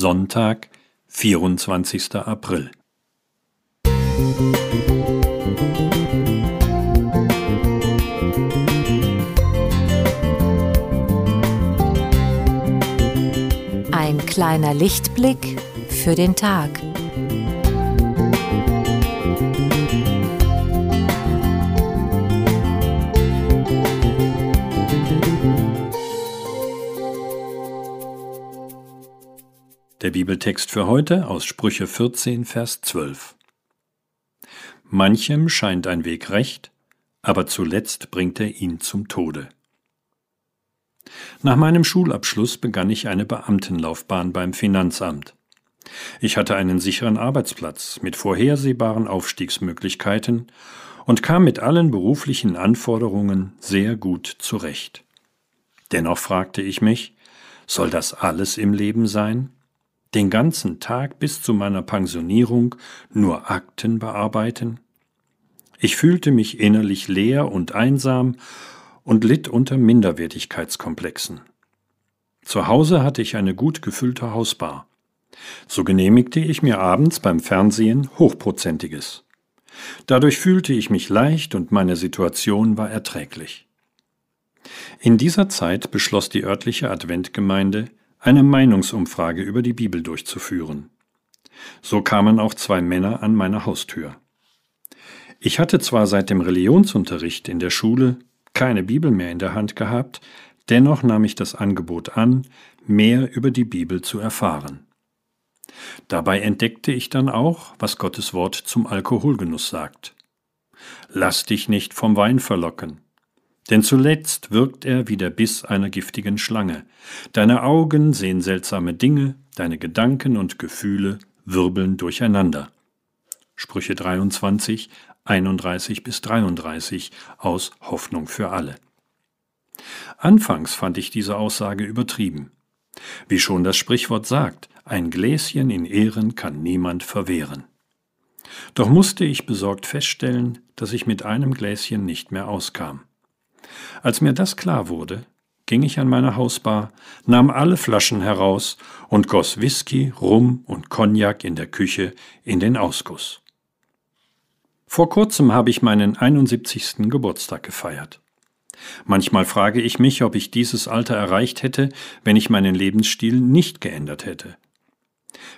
Sonntag, 24. April. Ein kleiner Lichtblick für den Tag. Der Bibeltext für heute aus Sprüche 14, Vers 12. Manchem scheint ein Weg recht, aber zuletzt bringt er ihn zum Tode. Nach meinem Schulabschluss begann ich eine Beamtenlaufbahn beim Finanzamt. Ich hatte einen sicheren Arbeitsplatz mit vorhersehbaren Aufstiegsmöglichkeiten und kam mit allen beruflichen Anforderungen sehr gut zurecht. Dennoch fragte ich mich, soll das alles im Leben sein? Den ganzen Tag bis zu meiner Pensionierung nur Akten bearbeiten? Ich fühlte mich innerlich leer und einsam und litt unter Minderwertigkeitskomplexen. Zu Hause hatte ich eine gut gefüllte Hausbar. So genehmigte ich mir abends beim Fernsehen Hochprozentiges. Dadurch fühlte ich mich leicht und meine Situation war erträglich. In dieser Zeit beschloss die örtliche Adventgemeinde, eine Meinungsumfrage über die Bibel durchzuführen. So kamen auch zwei Männer an meine Haustür. Ich hatte zwar seit dem Religionsunterricht in der Schule keine Bibel mehr in der Hand gehabt, dennoch nahm ich das Angebot an, mehr über die Bibel zu erfahren. Dabei entdeckte ich dann auch, was Gottes Wort zum Alkoholgenuss sagt. Lass dich nicht vom Wein verlocken, denn zuletzt wirkt er wie der Biss einer giftigen Schlange. Deine Augen sehen seltsame Dinge, deine Gedanken und Gefühle wirbeln durcheinander. Sprüche 23, 31 bis 33 aus Hoffnung für alle. Anfangs fand ich diese Aussage übertrieben. Wie schon das Sprichwort sagt, ein Gläschen in Ehren kann niemand verwehren. Doch musste ich besorgt feststellen, dass ich mit einem Gläschen nicht mehr auskam. Als mir das klar wurde, ging ich an meine Hausbar, nahm alle Flaschen heraus und goss Whisky, Rum und Cognac in der Küche in den Ausguss. Vor kurzem habe ich meinen 71. Geburtstag gefeiert. Manchmal frage ich mich, ob ich dieses Alter erreicht hätte, wenn ich meinen Lebensstil nicht geändert hätte.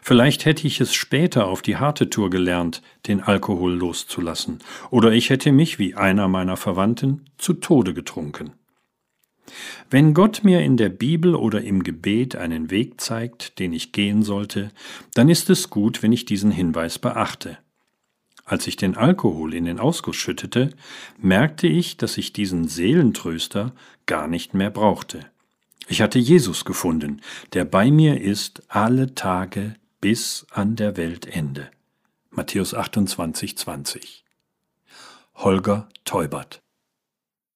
Vielleicht hätte ich es später auf die harte Tour gelernt, den Alkohol loszulassen, oder ich hätte mich, wie einer meiner Verwandten, zu Tode getrunken. Wenn Gott mir in der Bibel oder im Gebet einen Weg zeigt, den ich gehen sollte, dann ist es gut, wenn ich diesen Hinweis beachte. Als ich den Alkohol in den Ausguss schüttete, merkte ich, dass ich diesen Seelentröster gar nicht mehr brauchte. Ich hatte Jesus gefunden, der bei mir ist alle Tage bis an der Weltende. Matthäus 28, 20. Holger Teubert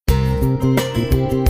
Musik